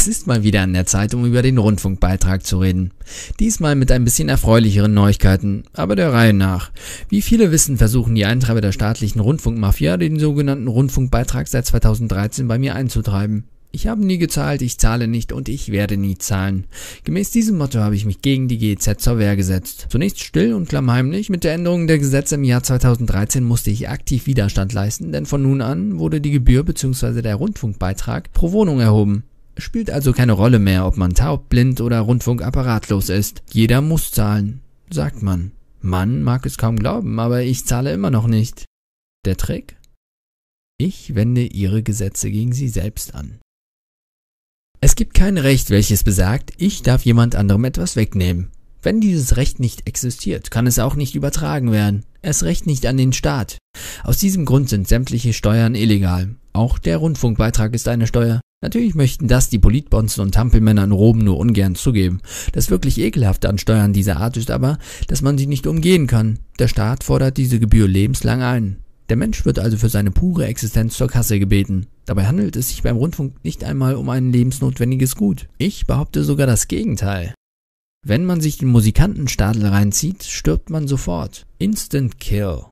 Es ist mal wieder an der Zeit, um über den Rundfunkbeitrag zu reden. Diesmal mit ein bisschen erfreulicheren Neuigkeiten, aber der Reihe nach. Wie viele wissen, versuchen die Eintreiber der staatlichen Rundfunkmafia, den sogenannten Rundfunkbeitrag seit 2013 bei mir einzutreiben. Ich habe nie gezahlt, ich zahle nicht und ich werde nie zahlen. Gemäß diesem Motto habe ich mich gegen die GEZ zur Wehr gesetzt. Zunächst still und klammheimlich. Mit der Änderung der Gesetze im Jahr 2013 musste ich aktiv Widerstand leisten, denn von nun an wurde die Gebühr bzw. der Rundfunkbeitrag pro Wohnung erhoben. Es spielt also keine Rolle mehr, ob man taub, blind oder rundfunkapparatlos ist. Jeder muss zahlen, sagt man. Man mag es kaum glauben, aber ich zahle immer noch nicht. Der Trick? Ich wende Ihre Gesetze gegen Sie selbst an. Es gibt kein Recht, welches besagt, ich darf jemand anderem etwas wegnehmen. Wenn dieses Recht nicht existiert, kann es auch nicht übertragen werden. Erst recht nicht an den Staat. Aus diesem Grund sind sämtliche Steuern illegal. Auch der Rundfunkbeitrag ist eine Steuer. Natürlich möchten das die Politbonzen und Tampelmänner in Rom nur ungern zugeben. Das wirklich ekelhafte an Steuern dieser Art ist aber, dass man sie nicht umgehen kann. Der Staat fordert diese Gebühr lebenslang ein. Der Mensch wird also für seine pure Existenz zur Kasse gebeten. Dabei handelt es sich beim Rundfunk nicht einmal um ein lebensnotwendiges Gut. Ich behaupte sogar das Gegenteil. Wenn man sich den Musikantenstadel reinzieht, stirbt man sofort. Instant Kill.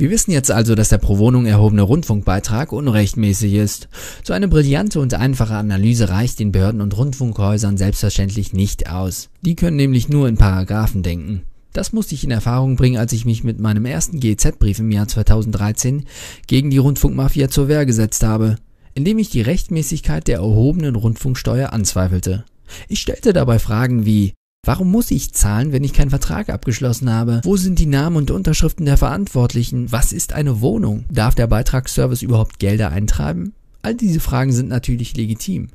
Wir wissen jetzt also, dass der pro Wohnung erhobene Rundfunkbeitrag unrechtmäßig ist. So eine brillante und einfache Analyse reicht den Behörden und Rundfunkhäusern selbstverständlich nicht aus. Die können nämlich nur in Paragraphen denken. Das musste ich in Erfahrung bringen, als ich mich mit meinem ersten GEZ-Brief im Jahr 2013 gegen die Rundfunkmafia zur Wehr gesetzt habe, indem ich die Rechtmäßigkeit der erhobenen Rundfunksteuer anzweifelte. Ich stellte dabei Fragen wie Warum muss ich zahlen, wenn ich keinen Vertrag abgeschlossen habe? Wo sind die Namen und Unterschriften der Verantwortlichen? Was ist eine Wohnung? Darf der Beitragsservice überhaupt Gelder eintreiben? All diese Fragen sind natürlich legitim.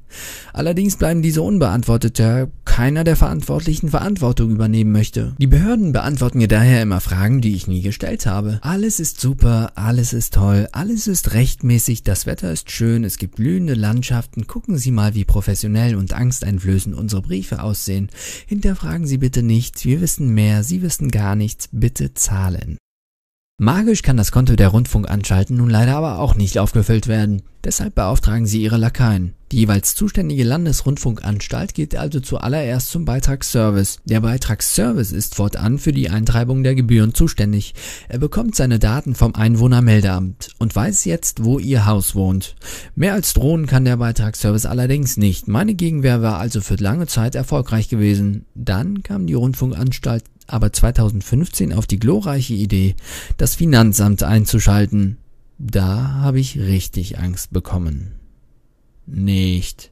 Allerdings bleiben diese unbeantwortet, da keiner der Verantwortlichen Verantwortung übernehmen möchte. Die Behörden beantworten mir daher immer Fragen, die ich nie gestellt habe. Alles ist super, alles ist toll, alles ist rechtmäßig, das Wetter ist schön, es gibt blühende Landschaften, gucken Sie mal, wie professionell und angsteinflößend unsere Briefe aussehen. Hinterfragen Sie bitte nichts, wir wissen mehr, Sie wissen gar nichts, bitte zahlen. Magisch kann das Konto der Rundfunkanstalten nun leider aber auch nicht aufgefüllt werden. Deshalb beauftragen sie ihre Lakaien. Die jeweils zuständige Landesrundfunkanstalt geht also zuallererst zum Beitragsservice. Der Beitragsservice ist fortan für die Eintreibung der Gebühren zuständig. Er bekommt seine Daten vom Einwohnermeldeamt und weiß jetzt, wo ihr Haus wohnt. Mehr als drohen kann der Beitragsservice allerdings nicht. Meine Gegenwehr war also für lange Zeit erfolgreich gewesen. Dann kam die Rundfunkanstalt aber 2015 auf die glorreiche Idee, das Finanzamt einzuschalten. Da habe ich richtig Angst bekommen. Nicht.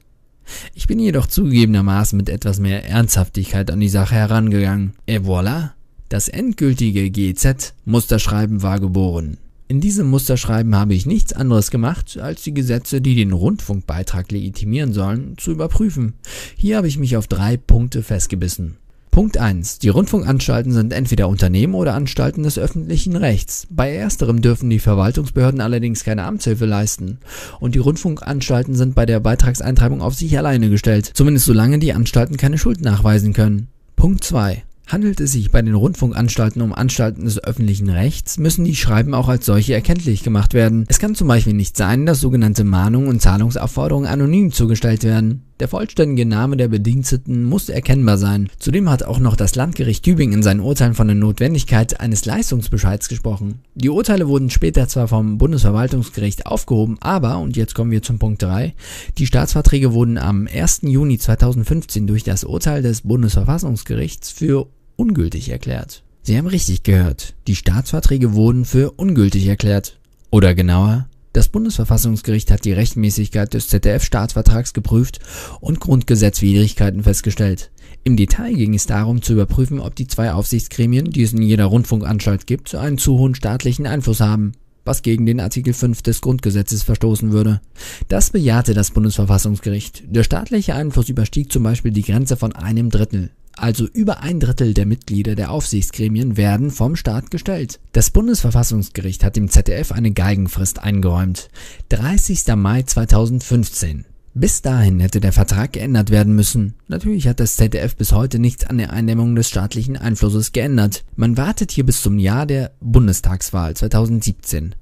Ich bin jedoch zugegebenermaßen mit etwas mehr Ernsthaftigkeit an die Sache herangegangen. Et voilà, das endgültige GZ-Musterschreiben war geboren. In diesem Musterschreiben habe ich nichts anderes gemacht, als die Gesetze, die den Rundfunkbeitrag legitimieren sollen, zu überprüfen. Hier habe ich mich auf drei Punkte festgebissen. Punkt 1. Die Rundfunkanstalten sind entweder Unternehmen oder Anstalten des öffentlichen Rechts. Bei ersterem dürfen die Verwaltungsbehörden allerdings keine Amtshilfe leisten. Und die Rundfunkanstalten sind bei der Beitragseintreibung auf sich alleine gestellt, zumindest solange die Anstalten keine Schuld nachweisen können. Punkt 2. Handelt es sich bei den Rundfunkanstalten um Anstalten des öffentlichen Rechts, müssen die Schreiben auch als solche erkenntlich gemacht werden. Es kann zum Beispiel nicht sein, dass sogenannte Mahnungen und Zahlungsaufforderungen anonym zugestellt werden. Der vollständige Name der Bediensteten muss erkennbar sein. Zudem hat auch noch das Landgericht Tübingen in seinen Urteilen von der Notwendigkeit eines Leistungsbescheids gesprochen. Die Urteile wurden später zwar vom Bundesverwaltungsgericht aufgehoben, aber, und jetzt kommen wir zum Punkt 3, die Staatsverträge wurden am 1. Juni 2015 durch das Urteil des Bundesverfassungsgerichts für ungültig erklärt. Sie haben richtig gehört. Die Staatsverträge wurden für ungültig erklärt. Oder genauer, das Bundesverfassungsgericht hat die Rechtmäßigkeit des ZDF-Staatsvertrags geprüft und Grundgesetzwidrigkeiten festgestellt. Im Detail ging es darum zu überprüfen, ob die zwei Aufsichtsgremien, die es in jeder Rundfunkanstalt gibt, einen zu hohen staatlichen Einfluss haben, was gegen den Artikel 5 des Grundgesetzes verstoßen würde. Das bejahte das Bundesverfassungsgericht. Der staatliche Einfluss überstieg zum Beispiel die Grenze von einem Drittel also über ein Drittel der Mitglieder der Aufsichtsgremien werden vom Staat gestellt. Das Bundesverfassungsgericht hat dem ZDF eine Geigenfrist eingeräumt. 30. Mai 2015. Bis dahin hätte der Vertrag geändert werden müssen. Natürlich hat das ZDF bis heute nichts an der Eindämmung des staatlichen Einflusses geändert. Man wartet hier bis zum Jahr der Bundestagswahl 2017.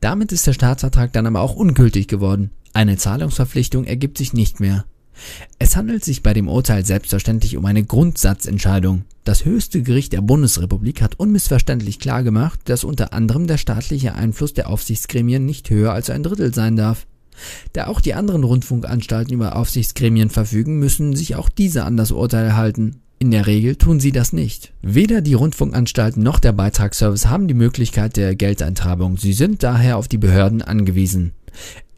Damit ist der Staatsvertrag dann aber auch ungültig geworden. Eine Zahlungsverpflichtung ergibt sich nicht mehr. Es handelt sich bei dem Urteil selbstverständlich um eine Grundsatzentscheidung. Das höchste Gericht der Bundesrepublik hat unmissverständlich klargemacht, dass unter anderem der staatliche Einfluss der Aufsichtsgremien nicht höher als ein Drittel sein darf. Da auch die anderen Rundfunkanstalten über Aufsichtsgremien verfügen, müssen sich auch diese an das Urteil halten. In der Regel tun sie das nicht. Weder die Rundfunkanstalten noch der Beitragsservice haben die Möglichkeit der Geldeintreibung. Sie sind daher auf die Behörden angewiesen.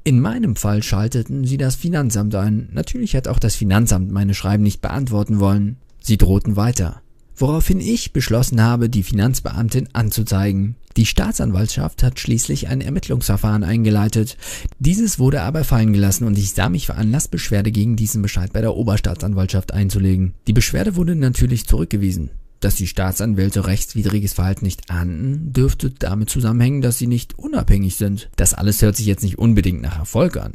In meinem Fall schalteten sie das Finanzamt ein. Natürlich hat auch das Finanzamt meine Schreiben nicht beantworten wollen. Sie drohten weiter. Woraufhin ich beschlossen habe, die Finanzbeamtin anzuzeigen. Die Staatsanwaltschaft hat schließlich ein Ermittlungsverfahren eingeleitet. Dieses wurde aber fallen gelassen und ich sah mich veranlasst, Beschwerde gegen diesen Bescheid bei der Oberstaatsanwaltschaft einzulegen. Die Beschwerde wurde natürlich zurückgewiesen. Dass die Staatsanwälte rechtswidriges Verhalten nicht ahnden, dürfte damit zusammenhängen, dass sie nicht unabhängig sind. Das alles hört sich jetzt nicht unbedingt nach Erfolg an.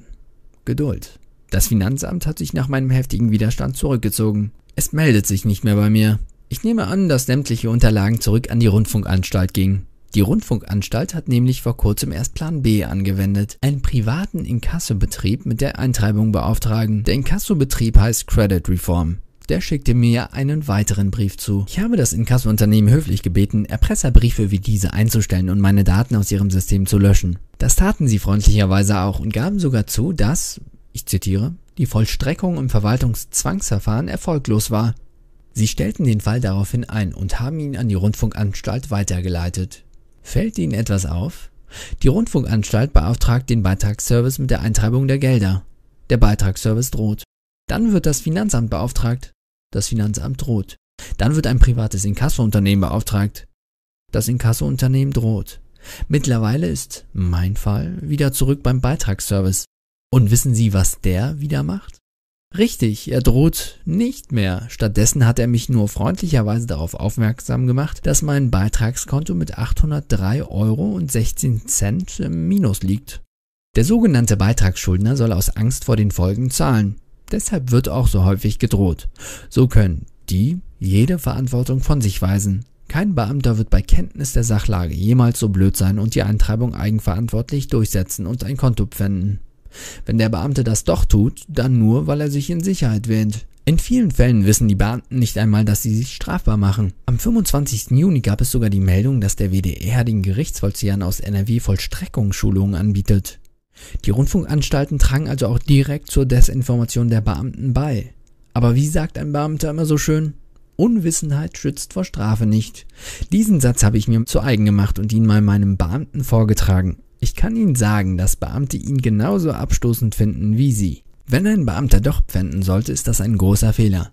Geduld. Das Finanzamt hat sich nach meinem heftigen Widerstand zurückgezogen. Es meldet sich nicht mehr bei mir. Ich nehme an, dass sämtliche Unterlagen zurück an die Rundfunkanstalt gingen. Die Rundfunkanstalt hat nämlich vor kurzem erst Plan B angewendet, einen privaten Inkassobetrieb mit der Eintreibung beauftragen. Der Inkassobetrieb heißt Credit Reform der schickte mir einen weiteren Brief zu. Ich habe das Inkassounternehmen höflich gebeten, Erpresserbriefe wie diese einzustellen und meine Daten aus ihrem System zu löschen. Das taten sie freundlicherweise auch und gaben sogar zu, dass, ich zitiere, die Vollstreckung im Verwaltungszwangsverfahren erfolglos war. Sie stellten den Fall daraufhin ein und haben ihn an die Rundfunkanstalt weitergeleitet. Fällt Ihnen etwas auf? Die Rundfunkanstalt beauftragt den Beitragsservice mit der Eintreibung der Gelder. Der Beitragsservice droht. Dann wird das Finanzamt beauftragt. Das Finanzamt droht. Dann wird ein privates Inkassounternehmen beauftragt. Das Inkassounternehmen droht. Mittlerweile ist mein Fall wieder zurück beim Beitragsservice. Und wissen Sie, was der wieder macht? Richtig, er droht nicht mehr. Stattdessen hat er mich nur freundlicherweise darauf aufmerksam gemacht, dass mein Beitragskonto mit 803 Euro und 16 Cent im Minus liegt. Der sogenannte Beitragsschuldner soll aus Angst vor den Folgen zahlen. Deshalb wird auch so häufig gedroht. So können die jede Verantwortung von sich weisen. Kein Beamter wird bei Kenntnis der Sachlage jemals so blöd sein und die Eintreibung eigenverantwortlich durchsetzen und ein Konto pfänden. Wenn der Beamte das doch tut, dann nur, weil er sich in Sicherheit wähnt. In vielen Fällen wissen die Beamten nicht einmal, dass sie sich strafbar machen. Am 25. Juni gab es sogar die Meldung, dass der WDR den Gerichtsvollziehern aus NRW Vollstreckungsschulungen anbietet. Die Rundfunkanstalten tragen also auch direkt zur Desinformation der Beamten bei. Aber wie sagt ein Beamter immer so schön? Unwissenheit schützt vor Strafe nicht. Diesen Satz habe ich mir zu eigen gemacht und ihn mal meinem Beamten vorgetragen. Ich kann Ihnen sagen, dass Beamte ihn genauso abstoßend finden wie Sie. Wenn ein Beamter doch pfänden sollte, ist das ein großer Fehler,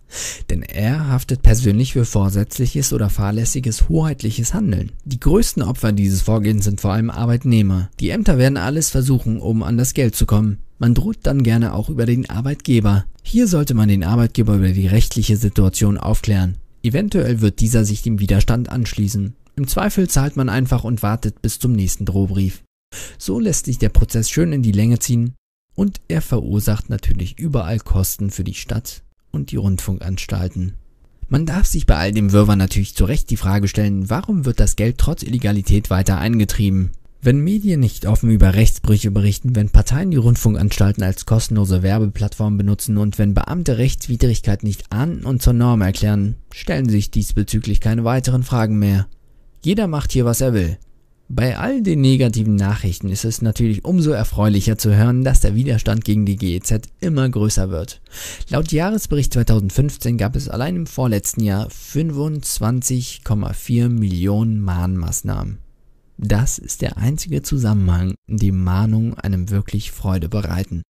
denn er haftet persönlich für vorsätzliches oder fahrlässiges hoheitliches Handeln. Die größten Opfer dieses Vorgehens sind vor allem Arbeitnehmer. Die Ämter werden alles versuchen, um an das Geld zu kommen. Man droht dann gerne auch über den Arbeitgeber. Hier sollte man den Arbeitgeber über die rechtliche Situation aufklären. Eventuell wird dieser sich dem Widerstand anschließen. Im Zweifel zahlt man einfach und wartet bis zum nächsten Drohbrief. So lässt sich der Prozess schön in die Länge ziehen und er verursacht natürlich überall Kosten für die Stadt und die Rundfunkanstalten. Man darf sich bei all dem Wirrwarr natürlich zu Recht die Frage stellen, warum wird das Geld trotz Illegalität weiter eingetrieben? Wenn Medien nicht offen über Rechtsbrüche berichten, wenn Parteien die Rundfunkanstalten als kostenlose Werbeplattform benutzen und wenn Beamte Rechtswidrigkeit nicht ahnden und zur Norm erklären, stellen sich diesbezüglich keine weiteren Fragen mehr. Jeder macht hier, was er will. Bei all den negativen Nachrichten ist es natürlich umso erfreulicher zu hören, dass der Widerstand gegen die GEZ immer größer wird. Laut Jahresbericht 2015 gab es allein im vorletzten Jahr 25,4 Millionen Mahnmaßnahmen. Das ist der einzige Zusammenhang, in dem Mahnungen einem wirklich Freude bereiten.